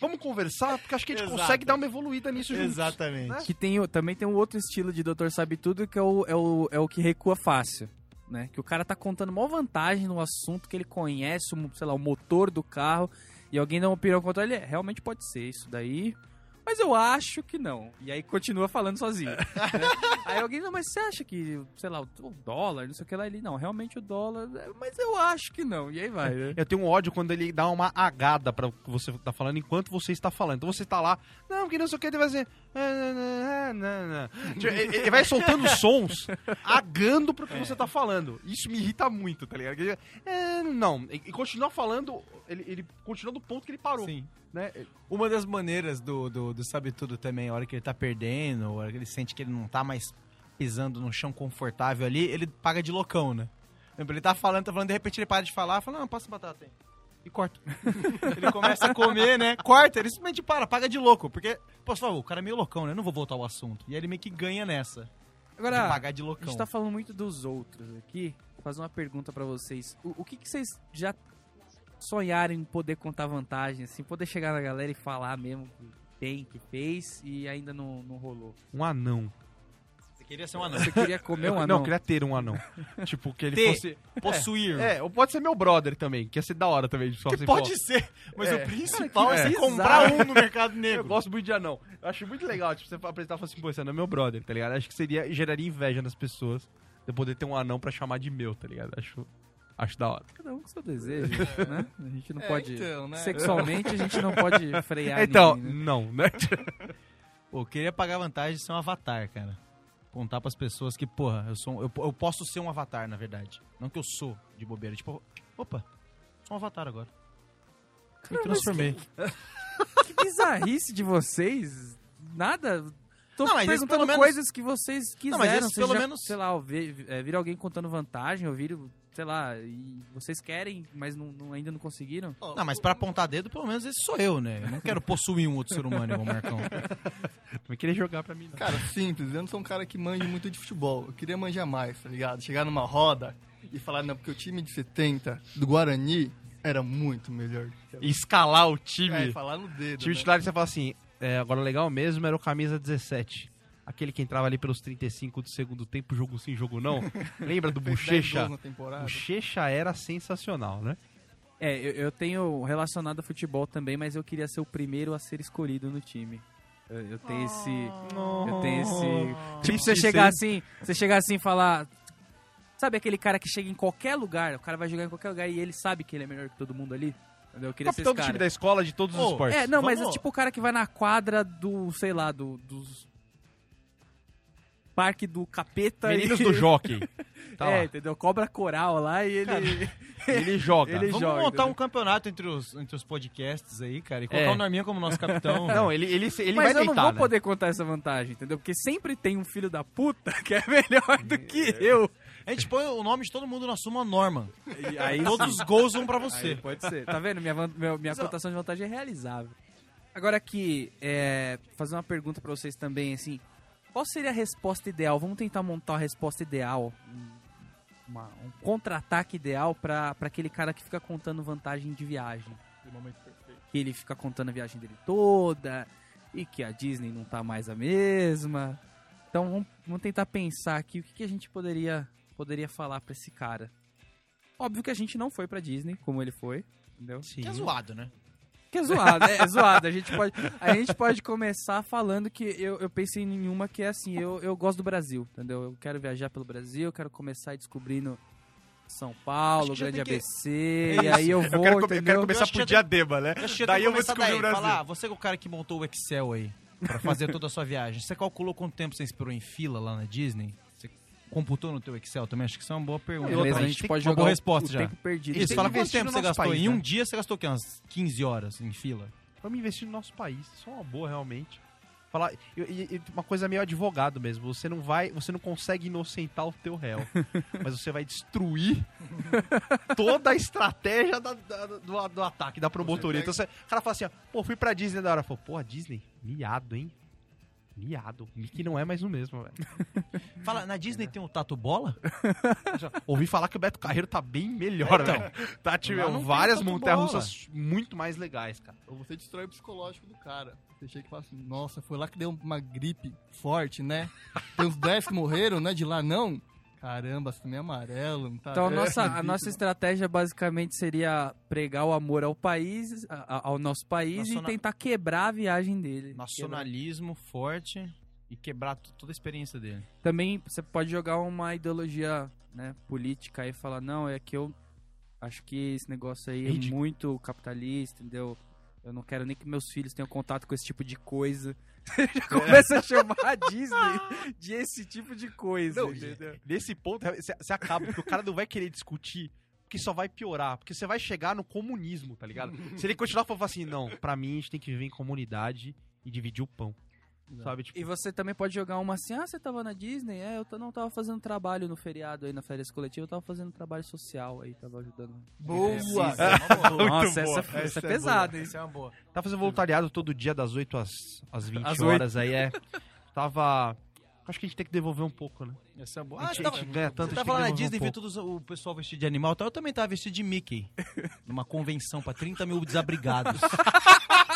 Vamos conversar, porque acho que a gente Exato. consegue dar uma evoluída nisso juntos. Exatamente. Né? Que tem, também tem um outro estilo de Doutor Sabe Tudo, que é o, é o, é o que recua fácil. Né? Que o cara tá contando uma vantagem no assunto que ele conhece, o, sei lá, o motor do carro, e alguém dá uma opinião contra ele. É, realmente pode ser isso daí. Mas eu acho que não. E aí continua falando sozinho. né? [laughs] Aí alguém, não, mas você acha que, sei lá, o dólar, não sei o que lá, ele, não, realmente o dólar, é, mas eu acho que não. E aí vai, né? Eu tenho um ódio quando ele dá uma agada pra o que você tá falando enquanto você está falando. Então você tá lá, não, que não sei o que, ele vai dizer. "Ah, não, não, não, não." Tipo, Ele vai soltando sons, agando pro que você tá falando. Isso me irrita muito, tá ligado? Ele, "É, não, e e continua falando, ele, ele continua do ponto que ele parou. Sim. Né? Uma das maneiras do, do, do Sabe Tudo também, a hora que ele tá perdendo, a hora que ele sente que ele não tá mais pisando no chão confortável ali, ele paga de loucão, né? Lembra, ele tá falando, tá falando, de repente ele para de falar, fala, não, passa batata aí. E corta. [laughs] ele começa a comer, né? Corta, ele simplesmente para, paga de louco. Porque, pô, você fala, o cara é meio loucão, né? Eu não vou voltar ao assunto. E aí ele meio que ganha nessa. Agora, de pagar de A loucão. gente tá falando muito dos outros aqui. Vou fazer uma pergunta pra vocês. O, o que, que vocês já sonharam em poder contar vantagem, assim, poder chegar na galera e falar mesmo que tem, que fez e ainda não, não rolou? Um anão. Você queria ser um anão. Você queria comer um [laughs] Não, anão? eu queria ter um anão. [laughs] tipo, que ele Ter. fosse. Possuir. É, ou pode ser meu brother também, que ia ser da hora também. Só Que assim, pode pô, ser, mas É. o principal é, Cara, você que comprar um no mercado Eu negro. gosto muito de anão. Eu acho muito legal, tipo, você apresentar e falar assim, pô, esse anão é meu brother, tá ligado? Acho que seria, geraria inveja nas pessoas de eu poder ter um anão pra chamar de meu, tá ligado? Acho, acho da hora. Cada um com seu desejo, né? A gente não É, pode... então, né? Sexualmente, a gente não pode frear [laughs] então, ninguém, né? não, né? Pô, eu queria pagar vantagem de ser um avatar, cara. Contar pras pessoas que, porra, eu sou um- eu, eu posso ser um avatar, na verdade. Não que eu sou de bobeira. Tipo, opa, sou um avatar agora. Me transformei. [laughs] Que bizarrice de vocês. Nada... Tô Não, mas isso perguntando pelo menos- coisas que vocês quiseram. Não, mas isso Vocês pelo já, menos- Sei lá, vi- é, viram alguém contando vantagem, ou viram, sei lá, e vocês querem, mas não, não- ainda não conseguiram? Não, mas pra apontar dedo, pelo menos esse sou eu, né? Eu não quero possuir um outro ser humano igual o Marcão. [laughs] Não queria jogar pra mim, não. Cara, simples. Eu não sou um cara que manja muito de futebol. Eu queria manjar mais, tá ligado? Chegar numa roda e falar, não, porque o time de 70 do Guarani era muito melhor. E escalar o time. É, falar no dedo. time né? titular que você fala assim, é, agora o legal mesmo era o camisa 17. Aquele que entrava ali pelos 35 do segundo tempo, jogo sim, jogo não. [laughs] Lembra do Fez 10 Bochecha? Bochecha era sensacional, né? É, eu, eu tenho relacionado a futebol também, mas eu queria ser o primeiro a ser escolhido no time. Eu, eu tenho esse. Eu tenho esse. Tipo, Triste você chegar assim, você chegar assim e falar. Sabe aquele cara que chega em qualquer lugar, o cara vai jogar em qualquer lugar e ele sabe que ele é melhor que todo mundo ali? Eu queria ser Capitão esse do time cara. da escola de todos os Ô, esportes. É, não, mas é Vamos- tipo o cara que vai na quadra do, sei lá, do, dos. Parque do capeta Meninos e... [laughs] do jockey. Tá é, lá. entendeu? Cobra coral lá e ele. [laughs] Ele joga. Ele- Vamos joga, montar entendeu? um campeonato entre os, entre os podcasts aí, cara, e colocar É. o Norminha como nosso capitão. Não, ele, ele, ele Mas vai eu não vou né? poder contar essa vantagem, entendeu? Porque sempre tem um filho da puta [laughs] que é melhor do que eu. A gente põe o nome de todo mundo na suma Norman. E aí Todos os gols vão pra Aí você. pode ser. Tá vendo? Minha, meu- minha cotação de vantagem é realizável. Agora aqui, é, fazer uma pergunta pra vocês também, assim. Qual seria a resposta ideal? Vamos tentar montar a resposta ideal. Um, uma- um contra-ataque ideal pra pra aquele cara que fica contando vantagem de viagem. O momento perfeito. Que ele fica contando a viagem dele toda e que a Disney não tá mais a mesma. Então vamos, vamos tentar pensar aqui o que, que a gente poderia, poderia falar pra esse cara. Óbvio que a gente não foi pra Disney, como ele foi, entendeu? Sim. Que é zoado, né? Que é zoado, é, é zoado. A gente, pode, a gente pode começar falando que eu, eu pensei em uma que é assim, eu, eu gosto do Brasil, entendeu? Eu quero viajar pelo Brasil, eu quero começar descobrindo São Paulo, Grande que- ABC, É e aí eu Eu vou, quero, come- eu quero começar que por já diadema, né? Eu que Daí eu vou descobrir daí, o Brasil. falar, ah, você é o cara que montou o Excel aí pra fazer toda a sua viagem. Você calculou quanto tempo você esperou em fila lá na Disney? Você computou no teu Excel também? Acho que isso é uma boa pergunta. Beleza, a gente pode uma jogar boa o- resposta o já. tempo perdido. Isso, fala quanto tempo você gastou? país, em um né? dia você gastou o quê? Umas 15 horas em fila? Vamos investir no nosso país. Isso é uma boa, realmente. Falar, e, e- e uma coisa meio advogado mesmo. Você não vai, você não consegue inocentar o teu réu, [laughs] mas você vai destruir [laughs] toda a estratégia da- da- do, do ataque da promotoria. Então você, o cara fala assim, ó, pô, fui pra Disney da hora. Falou, pô, a Disney, miado, hein? Miado. Mickey não é mais o mesmo, velho. [laughs] Fala, na Disney tem o Tato Bola? Ouvi falar que o Beto Carreiro tá bem melhor, Então, velho. Tá, tipo, várias montanhas-russas muito mais legais, cara. Ou você destrói o psicológico do cara. Você chega e fala assim, nossa, foi lá que deu uma gripe forte, né? Tem uns 10 que morreram, né? De lá não. Caramba, você também é amarelo, não tá Então a nossa, a nossa estratégia basicamente seria pregar o amor ao país, a- ao nosso país Naciona- e tentar quebrar a viagem dele. Nacionalismo forte e quebrar t- toda a experiência dele. Também você pode jogar uma ideologia né, política e falar, não, é que eu acho que esse negócio aí é Ridículo. muito capitalista, entendeu? Eu não quero nem que meus filhos tenham contato com esse tipo de coisa. [laughs] [laughs] Já começa a chamar a Disney de esse tipo de coisa, Não, entendeu? Nesse ponto, você você acaba, porque o cara não vai querer discutir, porque só vai piorar, porque você vai chegar no comunismo, tá ligado? Se ele continuar falando assim, não, pra mim a gente tem que viver em comunidade e dividir o pão, sabe? Tipo, E você também pode jogar uma assim, ah, você tava na Disney? É, eu não tava fazendo trabalho no feriado aí, na férias coletiva, eu tava fazendo trabalho social aí, tava ajudando. Boa! Nossa, boa. essa, essa Essa é é pesada, hein? Essa é uma boa. tá fazendo voluntariado todo dia das 8 às, às 20 Às horas aí, é. Tava... Acho que a gente tem que devolver um pouco, né? Essa é boa. A Ah, gente, tava, a gente ganha tanto, você a gente falando na Disney, um todo o pessoal vestido de animal, eu também tava vestido de Mickey. [laughs] numa convenção pra 30 mil desabrigados. [laughs]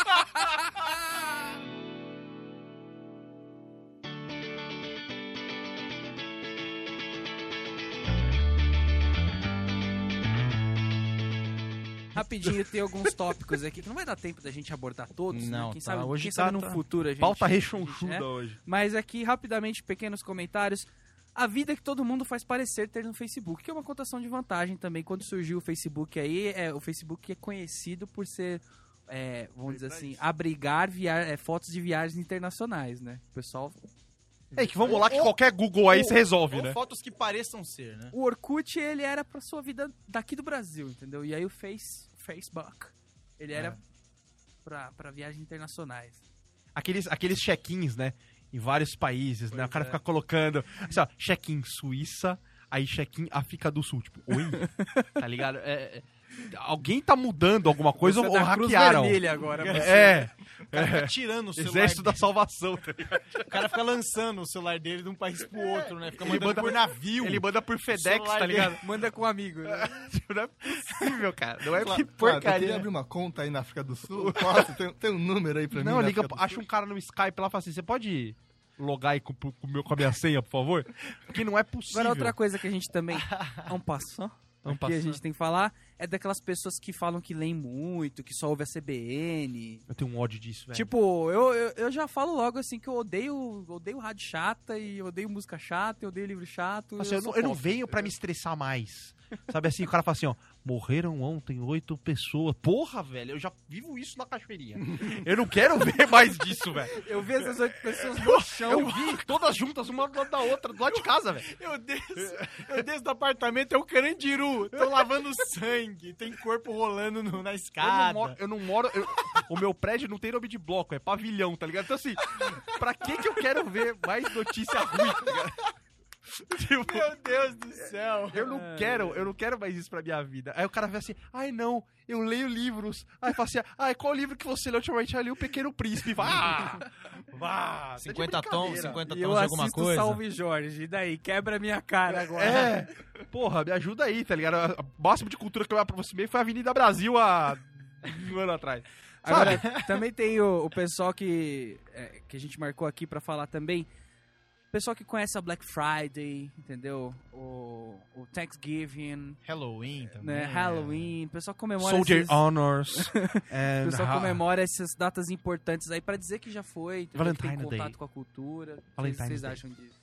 Rapidinho, tem alguns tópicos aqui que não vai dar tempo da gente abordar todos, Não, né? Quem tá. sabe, Hoje quem tá- sabe no tá- futuro a gente... Pauta gente- rechonchuda é. hoje. Mas aqui, rapidamente, pequenos comentários. A vida que todo mundo faz parecer ter no Facebook, que é uma contação de vantagem também. Quando surgiu o Facebook aí, é, o Facebook é conhecido por ser, é, vamos dizer assim, abrigar via é, fotos de viagens internacionais, né? O pessoal... É que vamos lá que qualquer Google aí se resolve, Ou né? fotos que pareçam ser, né? O Orkut, ele era pra sua vida daqui do Brasil, entendeu? E aí o Face, Facebook, ele era É. pra, pra viagens internacionais. Aqueles, aqueles check-ins, né? Em vários países, né? O cara é. fica colocando, assim, ó, check-in Suíça, aí check-in África do Sul. Tipo, oi? [laughs] tá ligado? É, é, alguém tá mudando alguma coisa Você ou, é Cruz hackearam? Vermelha agora. você. É, O cara fica tirando o celular. exército da salvação, tá ligado? O cara fica lançando o celular dele de um país pro outro, né? Fica Ele mandando manda- por navio. Ele manda por FedEx, tá ligado? Manda com um amigo. Né? [laughs] Não é possível, cara. Não é Claro, que eu porcaria. queria abrir uma conta aí na África do Sul. Nossa, tem, tem um número aí pra mim. Não, liga, acha um cara no Skype lá e fala assim: você pode logar aí com, com, o meu- com a minha senha, por favor? Porque não é possível. Agora, outra coisa que a gente também. É um passão. É um Aqui a gente tem que falar é daquelas pessoas que falam que leem muito, que só ouve a CBN. Eu tenho um ódio disso, velho. Tipo, eu, eu, eu já falo logo assim que eu odeio, odeio rádio chata e odeio música chata, eu odeio livro chato. Assim, eu, não, eu não venho pra me estressar mais. [laughs] Sabe assim, o cara fala assim, ó, morreram ontem oito pessoas. Porra, velho, eu já vivo isso na cachoeirinha. [laughs] Eu não quero ver mais disso, velho. Eu vi essas oito pessoas no chão. Eu vi todas juntas, uma do lado da outra, do lado de casa, velho. Eu desço, eu desço do apartamento, é o Carandiru. Tô lavando sangue, tem corpo rolando no- na Eu não escada. moro. Eu não moro eu- o meu prédio não tem nome de bloco, é pavilhão, tá ligado? Então assim, pra que que eu quero ver mais notícia ruim, tá ligado? Tipo, Meu Deus do céu. eu não quero, eu não quero mais isso pra minha vida. Aí o cara vê assim, ai não, eu leio livros. Aí fala assim, ai, qual livro que você leu ultimamente? Aí eu li O Pequeno Príncipe. Vá! Vá! Tá de 50 tons, brincadeira. 50 E tons eu de alguma coisa. Salve Jorge. E daí? Quebra minha cara agora. É, porra, me ajuda aí, tá ligado? O máximo de cultura que eu aproximei foi a Avenida Brasil há um ano atrás. Agora, também tem o, o pessoal que, é, que a gente marcou aqui pra falar também. Pessoal que conhece a Black Friday, entendeu? O, o Thanksgiving, Halloween também. né? Halloween. O pessoal comemora Soldier esses, Honors. [laughs] o pessoal comemora essas datas importantes aí pra dizer que já foi, entendeu? que tem Valentine contato Day. com a cultura. O que Valentine's vocês Day. acham disso?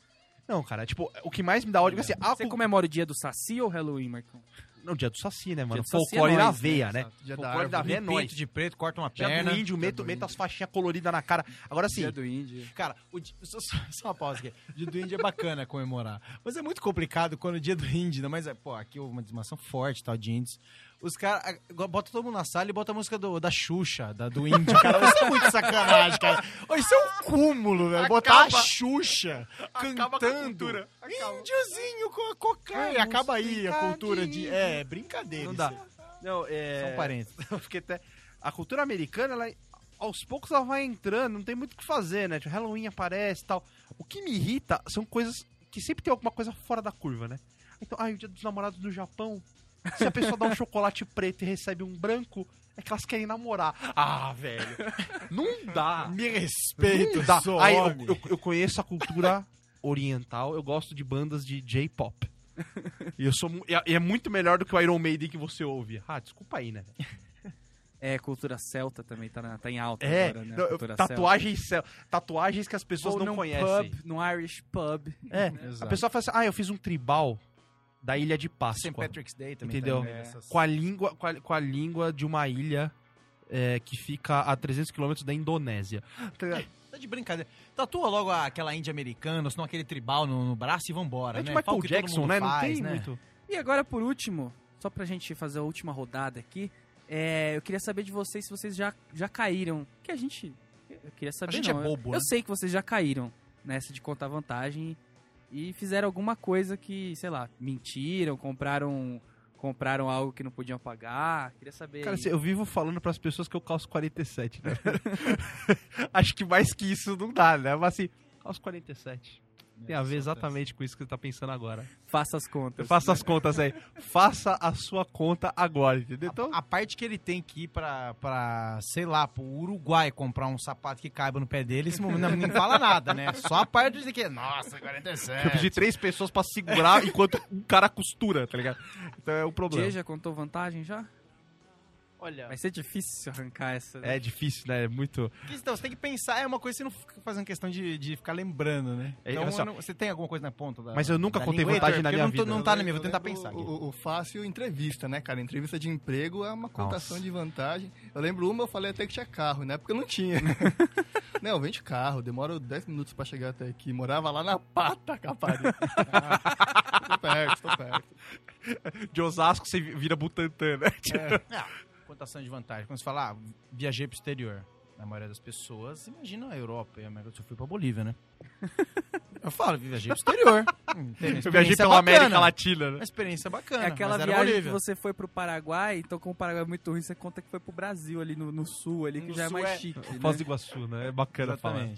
Não, cara, tipo, o que mais me dá ódio é assim, ah, Você comemora o dia do Saci ou Halloween, Marcão? Não, dia do Saci, né, mano? Saci é Folclore na veia, né? Dia da Folclore da veia é nóis. de preto, corta uma Dia perna. do índio, Dia meto, do meto as faixinhas coloridas na cara. Agora sim, Dia do índio. Cara, o só, só- uma pausa aqui. O dia do índio é bacana comemorar. Mas é muito complicado quando o dia do índio, né? Mas, é, pô, aqui houve uma desmação forte, tal, de índios. Os caras botam todo mundo na sala e botam a música do, da Xuxa, da, do índio, cara. Isso é muito sacanagem, cara. Isso é um cúmulo, velho. Botar a Xuxa cantando. Índiozinho com a cocaína. Vamos Acaba aí a cultura de... É, brincadeira. não dá. isso Não, é... São parentes. [laughs] Eu fiquei até... A cultura americana, ela, aos poucos ela vai entrando, não tem muito o que fazer, né? Tipo, Halloween aparece e tal. O que me irrita são coisas que sempre tem alguma coisa fora da curva, né? Então, ai, o dia dos namorados no Japão, se a pessoa dá um chocolate preto e recebe um branco, é que elas querem namorar. Ah, velho. Não dá. Me respeita, Não dá. Aí, eu, eu, eu conheço a cultura oriental, eu gosto de bandas de J-pop. E eu sou e é- é muito melhor do que o Iron Maiden que você ouve. Ah, desculpa aí, né? É, cultura celta também tá, na- tá em alta É, agora, né? Cultura tatuagens, cel- tatuagens que as celta. pessoas Ou não num conhecem. Pub, num Irish pub. É, Exato. a pessoa fala assim, ah, eu fiz um tribal da ilha de St. Páscoa. Patrick's Day também. Entendeu? tá Com a língua, com a, com a língua de uma ilha é, que fica a 300 quilômetros da Indonésia. Tá? Tá de brincadeira. Tatua logo aquela índia americana, senão aquele tribal no, no braço e vambora, É de né? Michael Fala o que todo Jackson, né? Não faz, tem né? muito... E agora, por último, só pra gente fazer a última rodada aqui, é, eu queria saber de vocês se vocês já, já caíram. Que a gente. Eu queria saber. gente é não, eu- bobo, eu, né? sei que vocês já caíram nessa de contar vantagem e fizeram alguma coisa que, sei lá, mentiram, compraram. Compraram algo que não podiam pagar. Queria saber. Cara, assim, eu vivo falando pras pessoas que eu calço 47, né? [laughs] Acho que mais que isso não dá, né? Mas assim, calço 47. Tem a ver exatamente com isso que você tá pensando agora. Faça as contas. Faça as contas aí. Faça a sua conta agora, entendeu? Então, A parte que ele tem que ir pra, pra, sei lá, pro Uruguai comprar um sapato que caiba no pé dele, esse momento não, nem fala nada, né? Só a parte de dizer que, nossa, 47. eu pedi três pessoas pra segurar enquanto um cara costura, tá ligado? Então é o problema. Dia já contou vantagem já? Olha. Vai ser difícil arrancar essa. né? É difícil, né? É muito. Então, você tem que pensar, é uma coisa que você não fica fazendo questão de, de ficar lembrando, né? É, Então, não- você tem alguma coisa na ponta da Mas eu nunca contei língua? vantagem na minha não tô- vida. Não tá na minha, vou tentar pensar. O, o fácil entrevista, né, cara? Entrevista de emprego é uma contação Nossa. de vantagem. Eu lembro uma, eu falei até que tinha carro, né? Porque eu não tinha. [laughs] não, vem de carro, demora 10 minutos pra chegar até aqui. Morava lá na pata, caparica. [laughs] tô perto, tô perto. De Osasco você vira Butantan, né? Ah, de vantagem. Quando você fala, ah, viajei pro exterior. A maioria das pessoas imagina a Europa e a América do Sul. Eu fui pra Bolívia, né? [laughs] Eu falo, viajei pro exterior. Hum, Eu viajei experiência pela América bacana. Latina, né? Uma experiência bacana. É aquela mas era viagem Bolívia. que você foi pro Paraguai, então como o Paraguai é muito ruim, você conta que foi pro Brasil ali no, no sul, ali, que No já é mais é- chique. né? Foz do Iguaçu, né? É bacana falar.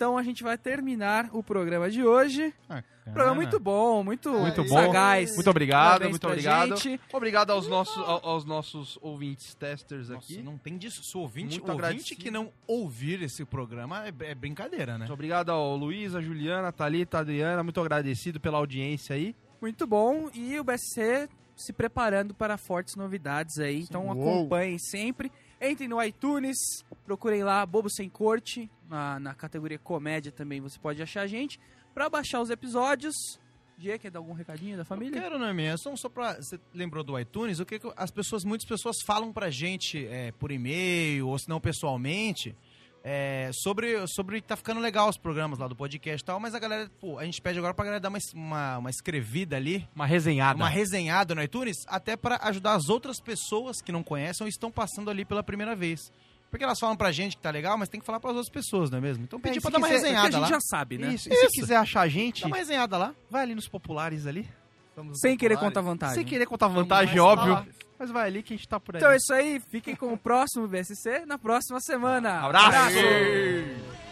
Então a gente vai terminar o programa de hoje. Bacana. Programa muito bom, muito, Muito bom. sagaz. Muito obrigado, Parabéns muito obrigado. gente. Obrigado aos nossos, ao- aos nossos ouvintes testers Nossa, aqui. não tem disso. O ouvinte, Muito ouvinte agradecido. que não ouvir esse programa é, é brincadeira, né? Muito obrigado ao Luiz, a Juliana, a Thalita, a Adriana. Muito agradecido pela audiência aí. Muito bom. E o BSC se preparando para fortes novidades aí. Então Uou. acompanhem sempre. Entrem no iTunes, procurem lá Bobo Sem Corte. Na, na categoria comédia também você pode achar a gente. Para baixar os episódios. Diego, quer dar algum recadinho da Eu família? quero, não é? Só, só pra. Você lembrou do iTunes? O que, que as pessoas, muitas pessoas falam pra gente é, por e-mail ou se não pessoalmente. É, sobre, sobre tá ficando legal os programas lá do podcast e tal, mas a galera, pô, a gente pede agora pra galera dar uma, uma, uma escrevida ali. Uma resenhada. Uma resenhada no iTunes, até para ajudar as outras pessoas que não conhecem ou estão passando ali pela primeira vez. Porque elas falam pra gente que tá legal, mas tem que falar pras outras pessoas, não é mesmo? Então pedir é, pra dar quiser, uma resenhada a gente lá. já sabe, né? Isso, Isso. se quiser achar a gente... Dá uma resenhada lá. Vai ali nos populares ali. Sem querer, querer contar vantagem. Sem querer contar vantagem, óbvio. Falar. Mas vai ali que a gente tá por aí. Então é isso aí. Fiquem com o próximo BSC na próxima semana. Abraço! Abraço.